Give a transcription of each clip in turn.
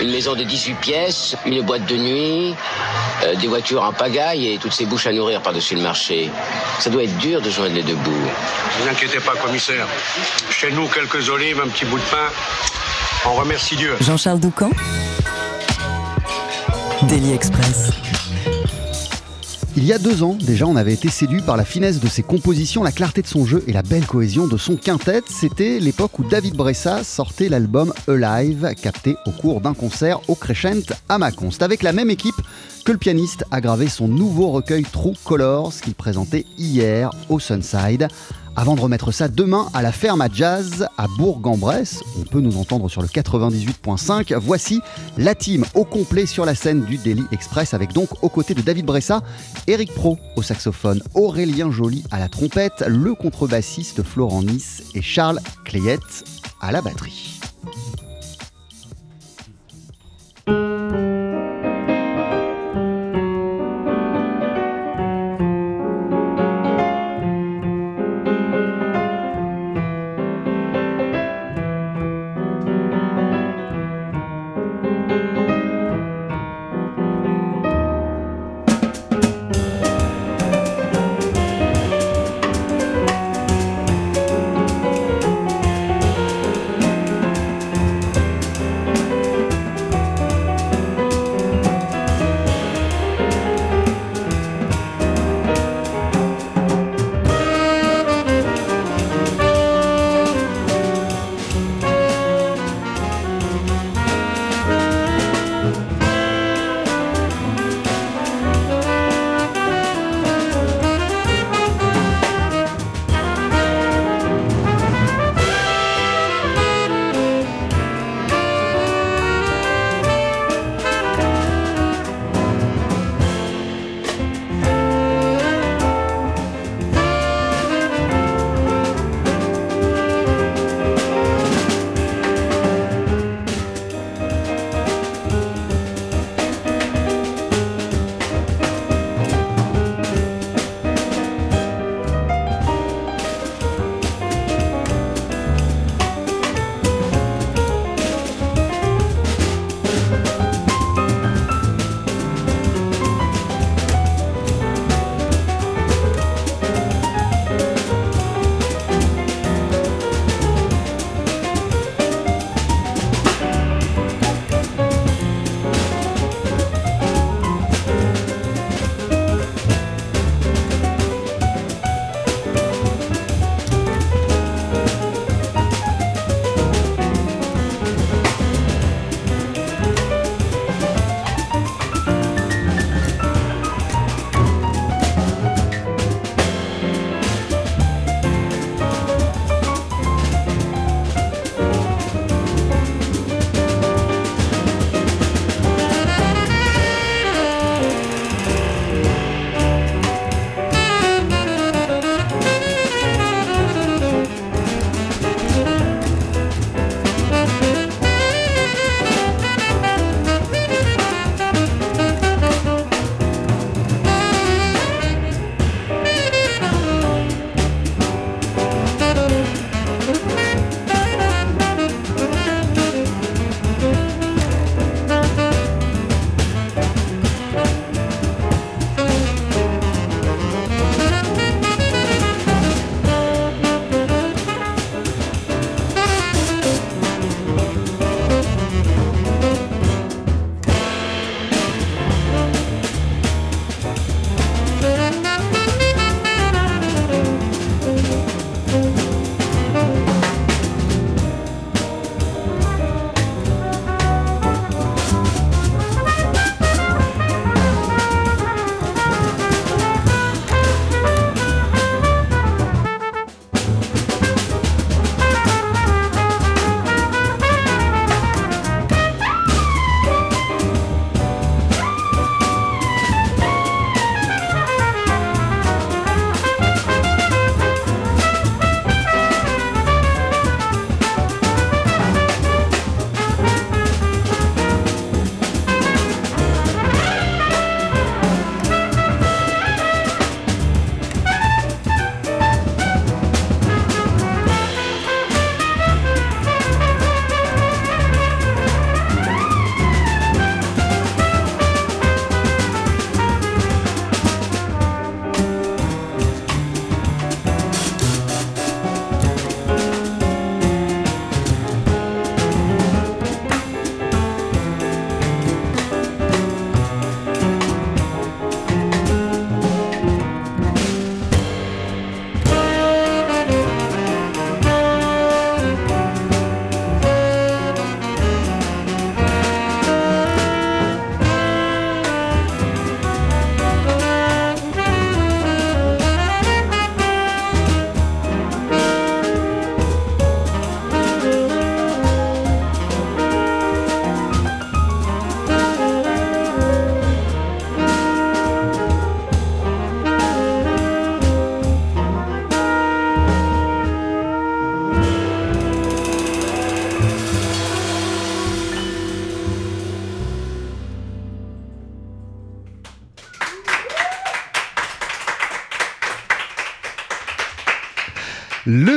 Une maison de 18 pièces, une boîte de nuit, euh, des voitures en pagaille et toutes ces bouches à nourrir par-dessus le marché. Ça doit être dur de joindre les deux bouts. Ne vous inquiétez pas, commissaire. Chez nous, quelques olives, un petit bout de pain. On remercie Dieu. Jean-Charles Doucan. Daily Express. Il y a deux ans, déjà, on avait été séduit par la finesse de ses compositions, la clarté de son jeu et la belle cohésion de son quintet. C'était l'époque où David Bressa sortait l'album Alive, capté au cours d'un concert au Crescent à Mâcon. C'est avec la même équipe que le pianiste a gravé son nouveau recueil True Colors qu'il présentait hier au Sunside. Avant de remettre ça demain à la ferme à jazz à Bourg-en-Bresse, on peut nous entendre sur le 98.5. Voici la team au complet sur la scène du Daily Express avec donc aux côtés de David Bressa, Eric Pro au saxophone, Aurélien Joly à la trompette, le contrebassiste Florent Nice et Charles Clayette à la batterie.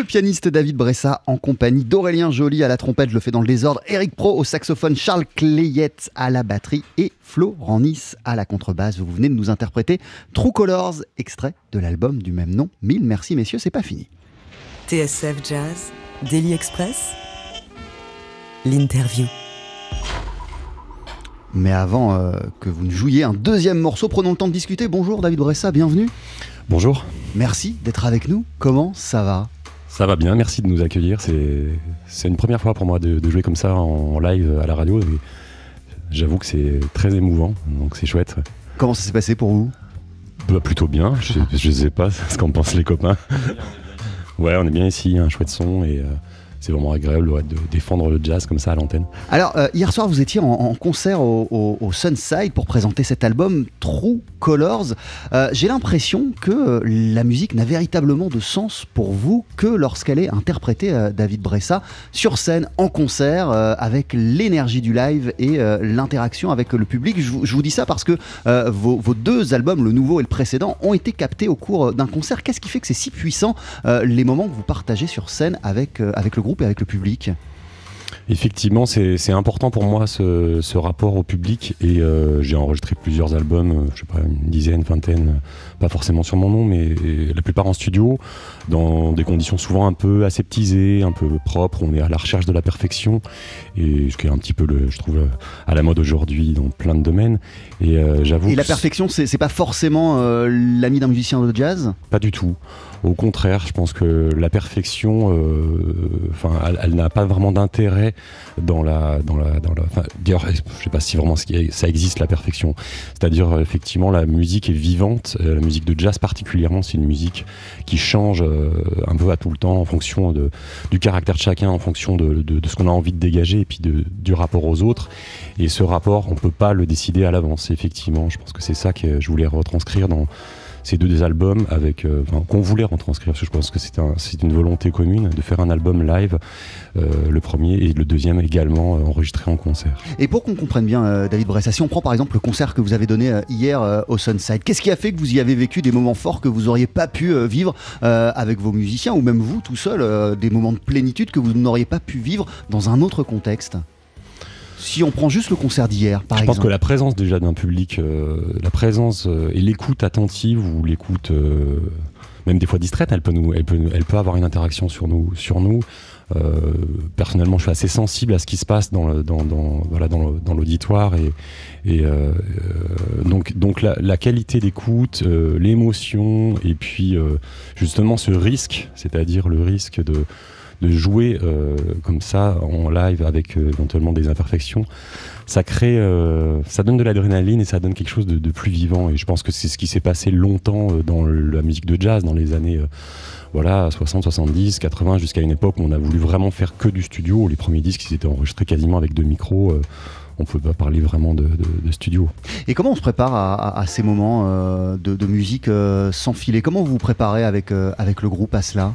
Pianiste David Bressa en compagnie d'Aurélien Joly à la trompette, je le fais dans le désordre, Eric Pro au saxophone, Charles Clayette à la batterie et Florent Nice à la contrebasse. Vous venez de nous interpréter True Colors, extrait de l'album du même nom. Mille merci messieurs, c'est pas fini. TSF Jazz, Daily Express, l'interview. Mais avant euh, que vous ne jouiez un deuxième morceau, prenons le temps de discuter. Bonjour David Bressa, bienvenue. Bonjour. Merci d'être avec nous. Comment ça va? Ça va bien, merci de nous accueillir. C'est une première fois pour moi de, de jouer comme ça en live à la radio. J'avoue que c'est très émouvant, donc c'est chouette. Comment ça s'est passé pour vous? Bah, plutôt bien, je, je sais pas ce qu'en pensent les copains. Ouais, on est bien ici, un chouette son et euh, c'est vraiment agréable de défendre le jazz comme ça à l'antenne. Alors, euh, hier soir, vous étiez en, concert au, Sunside pour présenter cet album True Colors. Euh, J'ai l'impression que euh, la musique n'a véritablement de sens pour vous que lorsqu'elle est interprétée, David Bressa, sur scène, en concert, avec l'énergie du live et l'interaction avec le public. Je vous, dis ça parce que vos, vos deux albums, le nouveau et le précédent, ont été captés au cours d'un concert. Qu'est-ce qui fait que c'est si puissant, les moments que vous partagez sur scène avec, avec le groupe et avec le public Effectivement, c'est important pour moi ce, rapport au public. Et euh, j'ai enregistré plusieurs albums, euh, je sais pas, une dizaine, vingtaine, pas forcément sur mon nom, mais la plupart en studio, dans des conditions souvent un peu aseptisées, un peu propres. On est à la recherche de la perfection et ce qui est un petit peu, le, je trouve, à la mode aujourd'hui dans plein de domaines. Et euh, j'avoue Et la perfection, c'est pas forcément euh, l'ami d'un musicien de jazz? Pas du tout. Au contraire, je pense que la perfection, euh, enfin, elle, elle n'a pas vraiment d'intérêt dans la, dans la, dans la. D'ailleurs, je sais pas si vraiment ça existe la perfection. C'est-à-dire, effectivement, la musique est vivante. euh, la musique de jazz particulièrement, c'est une musique qui change euh, un peu à tout le temps en fonction du caractère de chacun, en fonction de, ce qu'on a envie de dégager et puis du rapport aux autres. Et ce rapport, on peut pas le décider à l'avance. Effectivement, je pense que c'est ça que je voulais retranscrire dans ces deux des albums avec euh, qu'on voulait retranscrire parce que je pense que c'est un, c'est une volonté commune de faire un album live euh, le premier et le deuxième également euh, enregistré en concert. Et pour qu'on comprenne bien, David Bressa, si on prend par exemple le concert que vous avez donné hier au Sunside, qu'est-ce qui a fait que vous y avez vécu des moments forts que vous auriez pas pu vivre avec vos musiciens ou même vous tout seul, des moments de plénitude que vous n'auriez pas pu vivre dans un autre contexte? Si on prend juste le concert d'hier, par je pense exemple. que la présence déjà d'un public euh, la présence euh, et l'écoute attentive ou l'écoute euh, même des fois distraite elle peut nous elle peut elle peut avoir une interaction sur nous sur nous Euh, personnellement, je suis assez sensible à ce qui se passe dans le, dans, dans- voilà, dans l'auditoire et, et euh, euh, donc, donc la, la qualité d'écoute, euh, l'émotion et puis euh, justement ce risque, c'est-à-dire le risque de, de jouer euh, comme ça en live avec euh, éventuellement des imperfections, ça crée, euh, ça donne de l'adrénaline et ça donne quelque chose de, plus vivant. Et je pense que c'est ce qui s'est passé longtemps dans la musique de jazz dans les années. voilà, 60, 70, 80, jusqu'à une époque où on a voulu vraiment faire que du studio. Les premiers disques, ils étaient enregistrés quasiment avec deux micros. on ne peut pas parler vraiment de, studio. Et comment on se prépare à, ces moments de, musique sans filet? Comment vous vous préparez avec, avec le groupe à cela?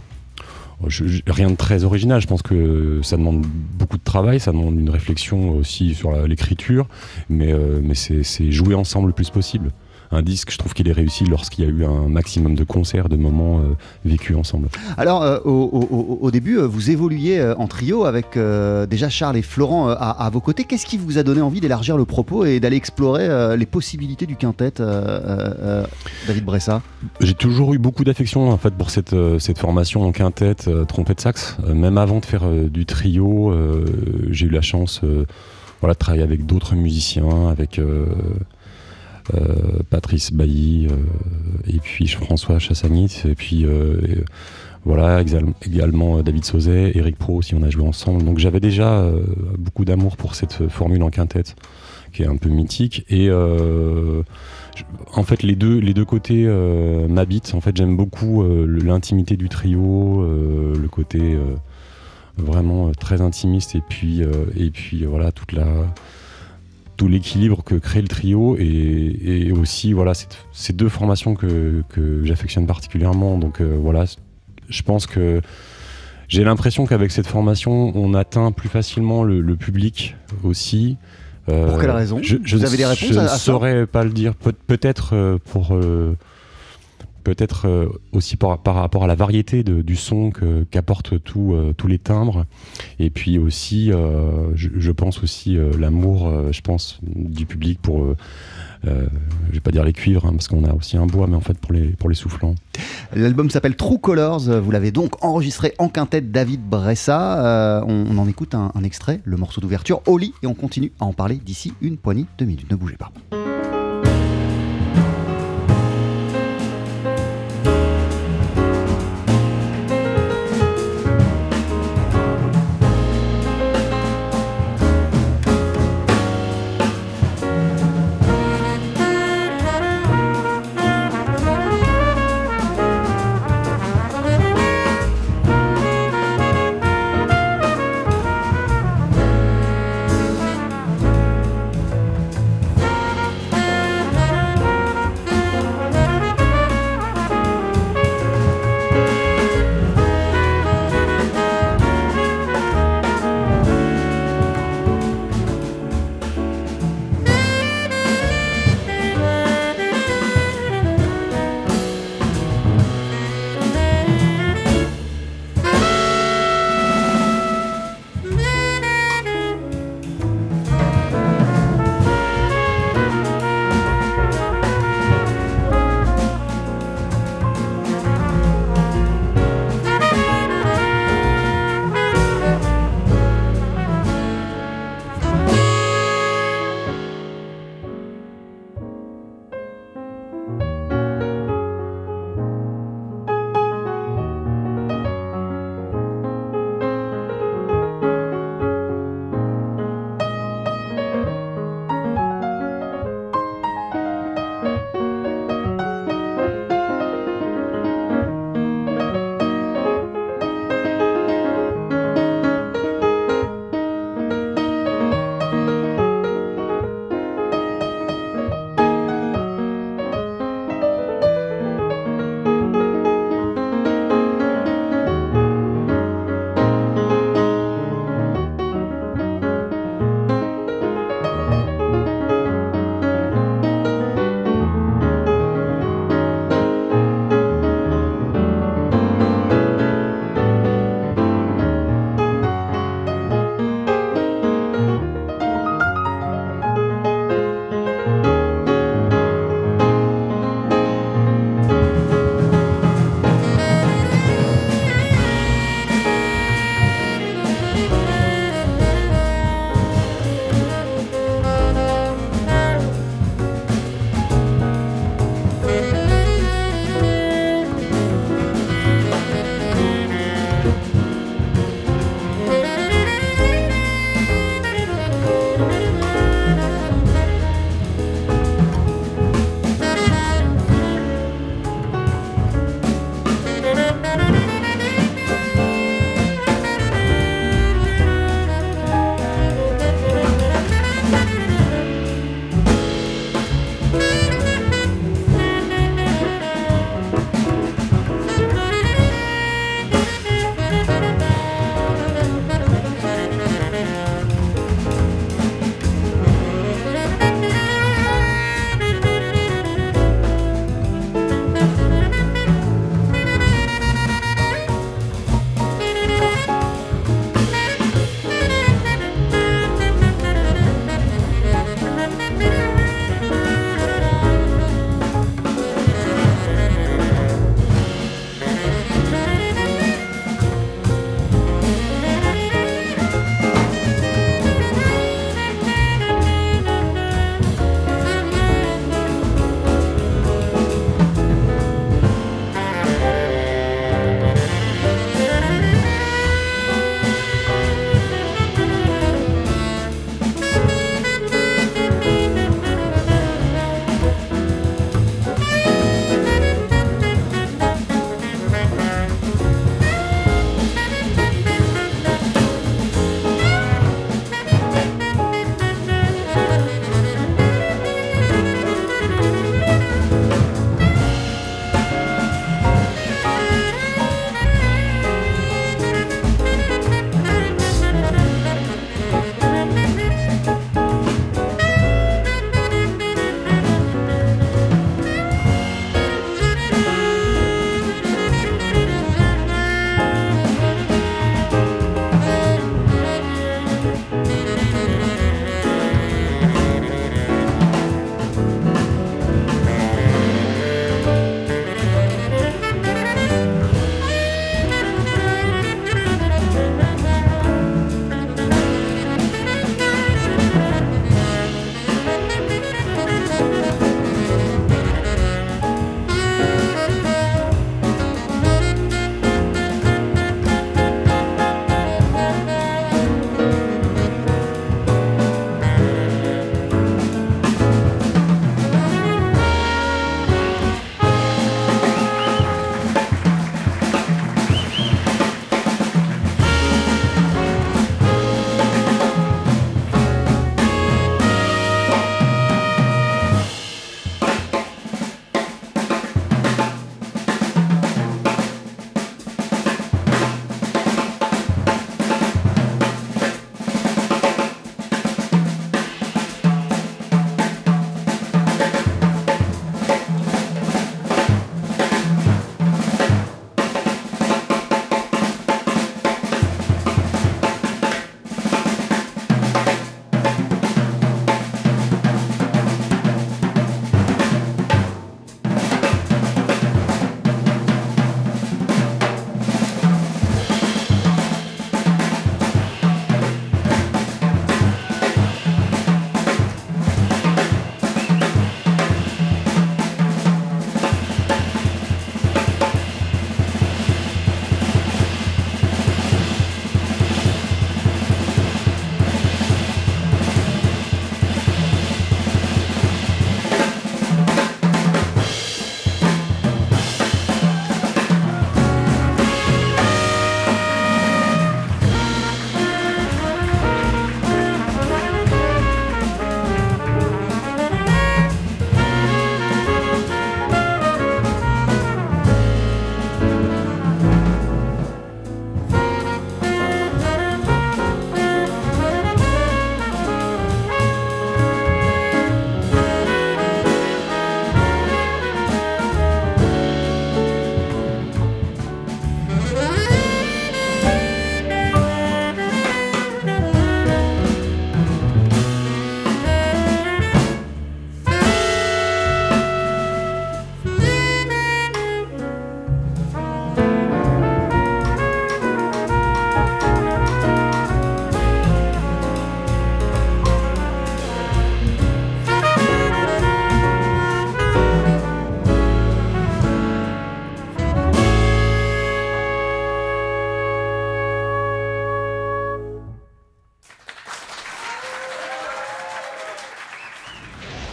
Je- rien de très original. Je pense que ça demande beaucoup de travail, ça demande une réflexion aussi sur l'écriture, mais, euh, c'est jouer ensemble le plus possible. Un disque, je trouve qu'il est réussi lorsqu'il y a eu un maximum de concerts, de moments euh, vécus ensemble. Alors, euh, au, au- au- au début, euh, vous évoluiez en trio avec déjà Charles et Florent à, à vos côtés. Qu'est-ce qui vous a donné envie d'élargir le propos et d'aller explorer les possibilités du quintet, David Bressa? J'ai toujours eu beaucoup d'affection en fait pour cette, cette formation en quintette, euh, trompette sax. Même avant de faire du trio, j'ai eu la chance voilà, de travailler avec d'autres musiciens, avec euh, Patrice Bailly euh, et puis François Chassagnit, et puis euh, euh, voilà également euh, David Sauzet, Eric Pro aussi on a joué ensemble. Donc j'avais déjà euh, beaucoup d'amour pour cette euh, formule en quintette qui est un peu mythique et euh, en fait, les deux, les deux côtés euh, m'habitent. En fait, j'aime beaucoup euh, l'intimité du trio, euh, le côté euh, vraiment euh, très intimiste, et puis, euh, et puis euh, voilà toute la tout l'équilibre que crée le trio et, et aussi voilà ces deux formations que, que j'affectionne particulièrement. Donc euh, voilà, je pense que j'ai l'impression qu'avec cette formation, on atteint plus facilement le, le public aussi. Euh, Pour quelle raison? je, je Vous avez des réponses Je ne saurais pas le dire. Peut- Peut-être euh, pour euh, peut-être euh, aussi par, par rapport à la variété du son qu'apportent tout, euh, tous les timbres. Et puis aussi, euh, je, pense aussi l'amour, je pense, du public pour, je vais pas dire les cuivres, hein, parce qu'on a aussi un bois, mais en fait pour les, pour les soufflants. L'album s'appelle True Colors. Vous l'avez donc enregistré en quintette David Bressa. On, en écoute un, un extrait, le morceau d'ouverture, Oli, et on continue à en parler d'ici une poignée de minutes. Ne bougez pas.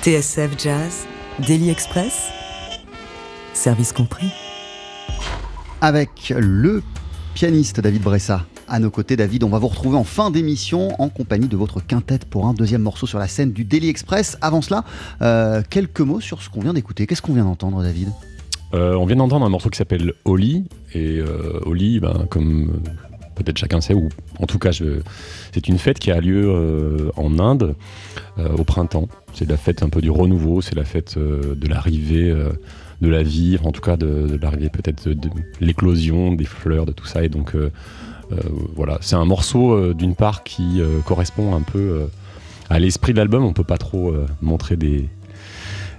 TSF Jazz, Daily Express, service compris. Avec le pianiste David Bressa. À nos côtés, David, on va vous retrouver en fin d'émission en compagnie de votre quintette pour un deuxième morceau sur la scène du Daily Express. Avant cela, euh, quelques mots sur ce qu'on vient d'écouter. Qu'est-ce qu'on vient d'entendre, David? Euh, on vient d'entendre un morceau qui s'appelle Oli. Et euh, Oli, ben, comme peut-être chacun sait, ou en tout cas, c'est une fête qui a lieu euh, en Inde euh, au printemps. C'est la fête un peu du renouveau, c'est la fête euh, de l'arrivée de la vie, en tout cas de, de l'arrivée peut-être de, de l'éclosion des fleurs, de tout ça. Et donc voilà, c'est un morceau d'une part qui correspond un peu à l'esprit de l'album. On peut pas trop montrer des,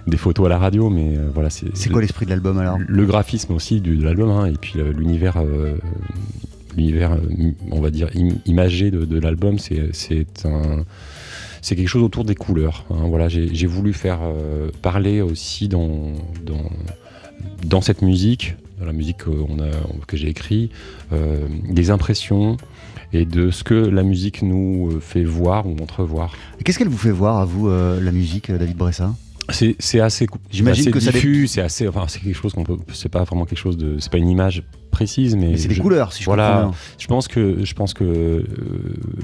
des photos à la radio, mais euh, voilà, c'est C'est quoi l'esprit de l'album alors? le graphisme aussi du, de l'album hein, et puis l'univers euh, l'univers euh, on va dire im- imagé de, l'album c'est un c'est quelque chose autour des couleurs hein. voilà j'ai voulu faire euh, parler aussi dans, dans dans cette musique dans la musique que j'ai écrit euh, des impressions et de ce que la musique nous fait voir ou entrevoir Qu'est-ce qu'elle vous fait voir à vous, la musique, David Bressa? C'est assez J'imagine que diffus c'est assez enfin c'est quelque chose qu'on peut c'est pas vraiment quelque chose de c'est pas une image précise mais Mais c'est des couleurs, si je voilà. je pense que je pense que euh,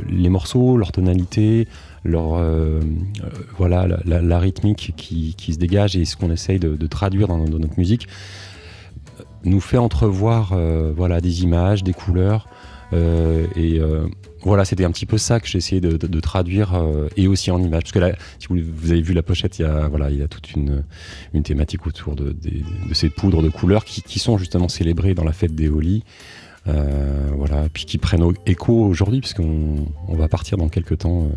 les morceaux, leur tonalité, leur euh, euh, voilà la, la- la rythmique qui, qui se dégage et ce qu'on essaye de, de traduire dans, dans notre musique nous fait entrevoir euh, voilà des images, des couleurs et euh, voilà, c'était un petit peu ça que j'ai essayé de, traduire euh, et aussi en images. Parce que là, si vous, avez vu la pochette, il y a, voilà, il y a toute une, thématique autour de, ces poudres de couleurs qui, sont justement célébrées dans la fête des Holi. Euh, voilà, puis qui prennent écho aujourd'hui, puisqu'on on va partir dans quelques temps euh,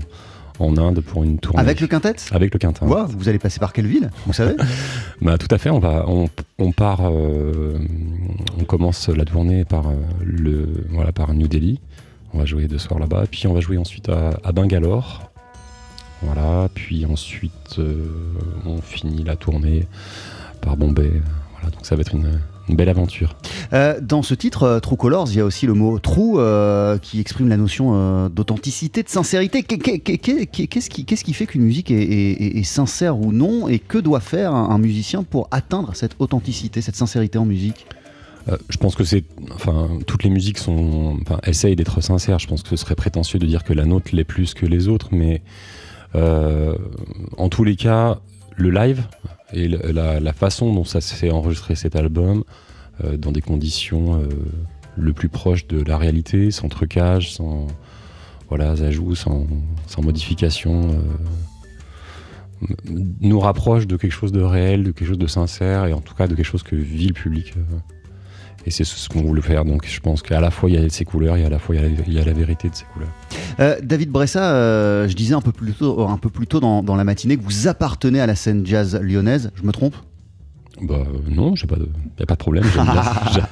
en Inde pour une tournée. Avec le quintet? Avec le quintin. Ouah, Vous allez passer par quelle ville? Vous savez? Bah, tout à fait, on, va, on, on part, euh, on commence la tournée par, euh, le, voilà, par New Delhi. On va jouer deux soirs là-bas, puis on va jouer ensuite à, à Bangalore. Voilà, puis ensuite euh, on finit la tournée par Bombay. Voilà, donc ça va être une, une belle aventure. Euh, Dans ce titre, euh, True Colors, il y a aussi le mot true euh, qui exprime la notion euh, d'authenticité, de sincérité. Qu'est- qu'est- qu'est- qu'est- Qu'est-ce qui, fait qu'une musique est, est- est- est sincère ou non? Et que doit faire un, un musicien pour atteindre cette authenticité, cette sincérité en musique? Euh, je pense que c'est, enfin, toutes les musiques sont, enfin, essayent d'être sincères. Je pense que ce serait prétentieux de dire que la nôtre l'est plus que les autres, mais euh, en tous les cas, le live et la, façon dont ça s'est enregistré cet album, euh, dans des conditions euh, le plus proches de la réalité, sans trucage, sans voilà, ajouts, sans, sans modification. euh, nous rapproche de quelque chose de réel, de quelque chose de sincère et en tout cas de quelque chose que vit le public. Et c'est ce qu'on voulait faire. Donc je pense qu'à la fois il y a ces couleurs et à la fois il y a la, il y a la vérité de ces couleurs. Euh, David Bressa, euh, je disais un peu plus tôt, un peu plus tôt dans, dans la matinée que vous appartenez à la scène jazz lyonnaise. Je me trompe? Bah euh, non, j'ai pas de, y a pas de problème. j'a-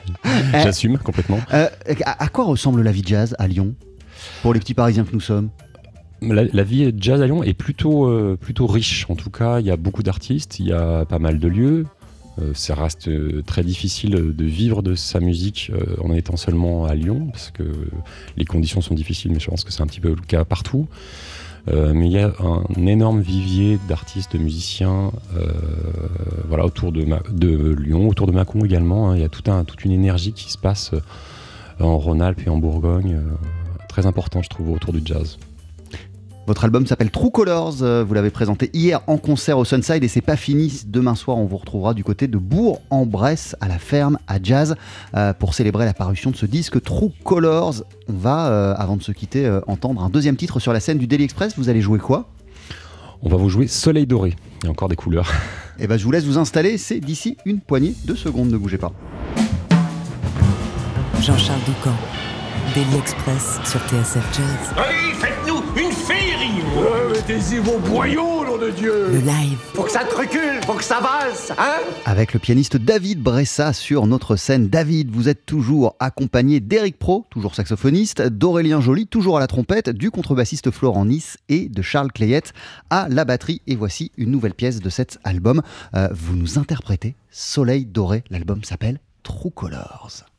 J'assume complètement. Euh, à, à quoi ressemble la vie jazz à Lyon? Pour les petits Parisiens que nous sommes? La, la vie jazz à Lyon est plutôt, euh, plutôt riche. En tout cas, il y a beaucoup d'artistes, il y a pas mal de lieux. Euh, ça reste euh, très difficile de vivre de sa musique euh, en étant seulement à Lyon, parce que les conditions sont difficiles, mais je pense que c'est un petit peu le cas partout. Euh, mais il y a un énorme vivier d'artistes, de musiciens euh, voilà, autour de, Lyon, autour de Mâcon également. hein. Il y a toute une énergie qui se passe euh, en Rhône-Alpes et en Bourgogne, euh, très important, je trouve, autour du jazz. Votre album s'appelle True Colors, euh, vous l'avez présenté hier en concert au Sunside et c'est pas fini. Demain soir, on vous retrouvera du côté de Bourg-en-Bresse à la ferme à Jazz euh, pour célébrer la parution de ce disque True Colors. On va, euh, avant de se quitter, entendre un deuxième titre sur la scène du Daily Express. Vous allez jouer quoi? On va vous jouer Soleil doré. Il y a encore des couleurs. Eh ben, je vous laisse vous installer. C'est d'ici une poignée de secondes. Ne bougez pas. Jean-Charles Doucan, Daily Express sur TSF Jazz. Allez, faites-nous une féerie Mettez-y vos boyaux, nom de Dieu Le live, Faut que ça te recule, faut que ça valse, hein? Avec le pianiste David Bressa sur notre scène. David, vous êtes toujours accompagné d'Eric Pro, toujours saxophoniste, d'Aurélien Joly, toujours à la trompette, du contrebassiste Florent Nice et de Charles Clayette à la batterie. Et voici une nouvelle pièce de cet album. Euh, vous nous interprétez Soleil doré. L'album s'appelle True Colors.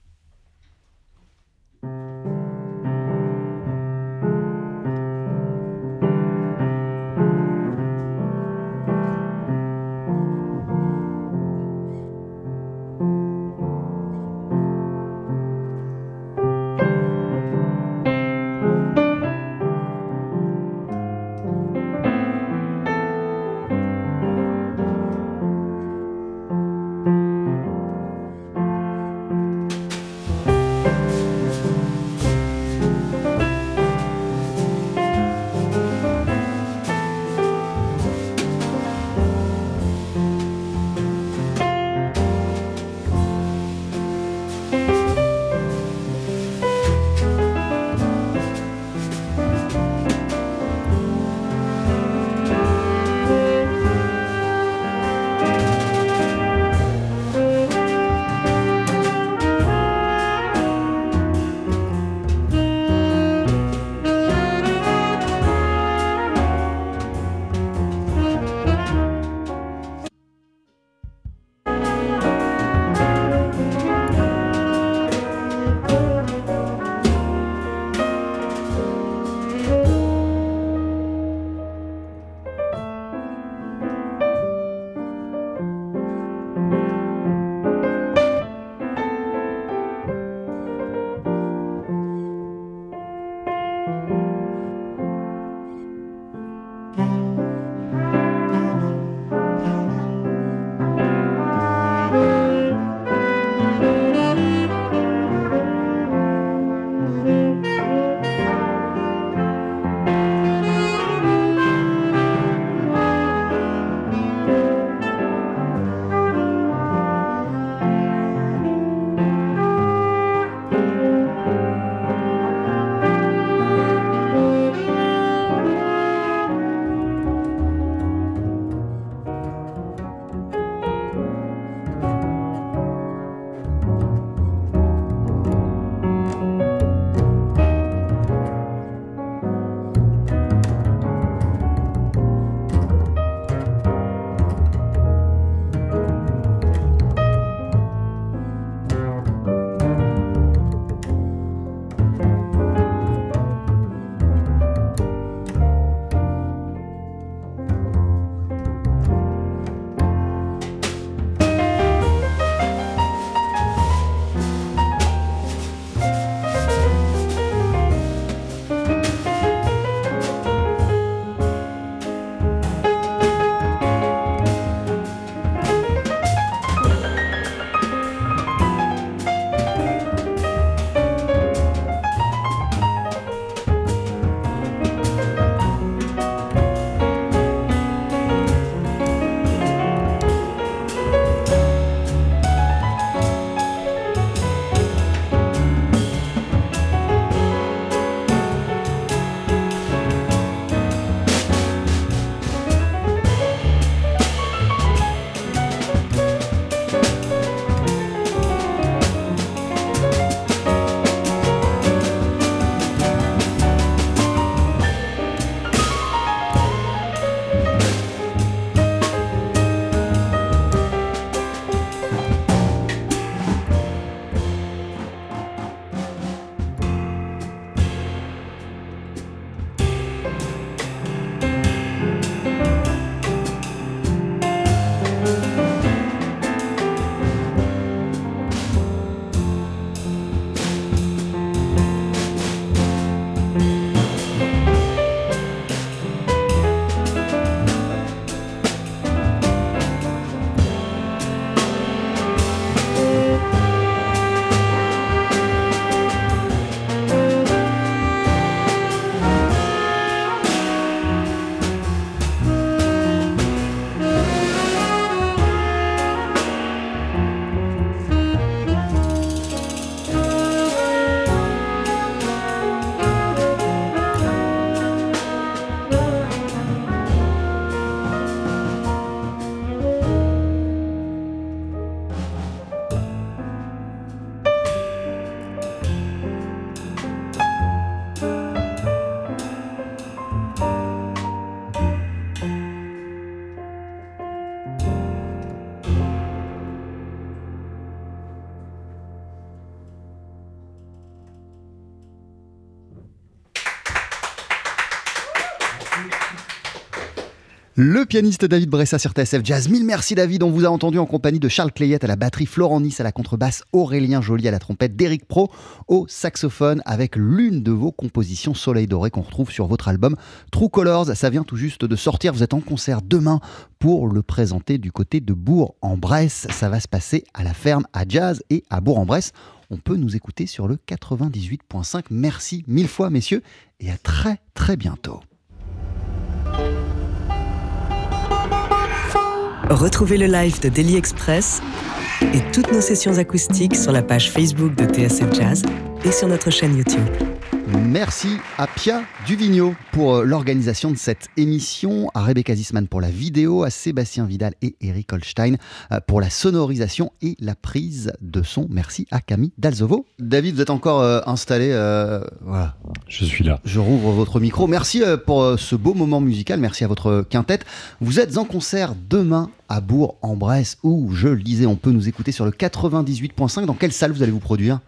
Le pianiste David Bressa sur TSF Jazz. Mille merci David. On vous a entendu en compagnie de Charles Clayette à la batterie, Florent Nice à la contrebasse, Aurélien Joly à la trompette, Derek Pro au saxophone avec l'une de vos compositions Soleil Doré qu'on retrouve sur votre album True Colors. Ça vient tout juste de sortir. Vous êtes en concert demain pour le présenter du côté de Bourg-en-Bresse. Ça va se passer à la ferme à Jazz et à Bourg-en-Bresse. On peut nous écouter sur le 98.5. Merci mille fois messieurs et à très très bientôt. Retrouvez le live de Daily Express et toutes nos sessions acoustiques sur la page Facebook de TSF Jazz et sur notre chaîne YouTube. Merci à Pia Duvigneau pour euh, l'organisation de cette émission, à Rebecca Zisman pour la vidéo, à Sébastien Vidal et Eric Holstein euh, pour la sonorisation et la prise de son. Merci à Camille Dalzovo. David, vous êtes encore euh, installé. voilà. Je suis là. Je rouvre votre micro. Merci pour ce beau moment musical. Merci à votre quintette. Vous êtes en concert demain à Bourg-en-Bresse où, je le disais, on peut nous écouter sur le 98.5. Dans quelle salle vous allez vous produire?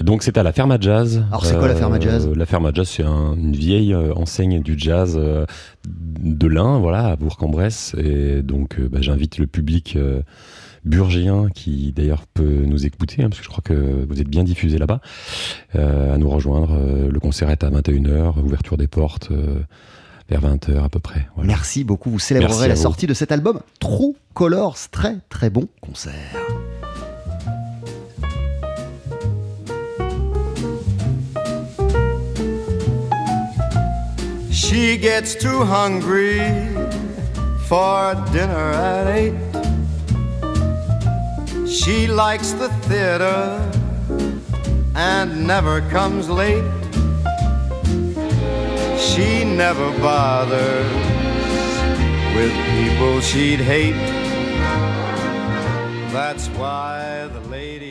Donc c'est à la Ferme à Jazz. Alors c'est quoi la Ferme à Jazz? La Ferme à Jazz, c'est une vieille euh, enseigne du jazz euh, de l'Ain, voilà, à Bourg-en-Bresse. Et donc euh, bah, j'invite le public burgien qui d'ailleurs peut nous écouter, hein, parce que je crois que vous êtes bien diffusé là-bas, à nous rejoindre. le concert est à 21h, ouverture des portes vers 20h à peu près. Merci beaucoup. Vous célébrerez la sortie de cet album True Colors. Très très bon concert. She gets too hungry for dinner at eight. She likes the theater and never comes late. She never bothers with people she'd hate. That's why the lady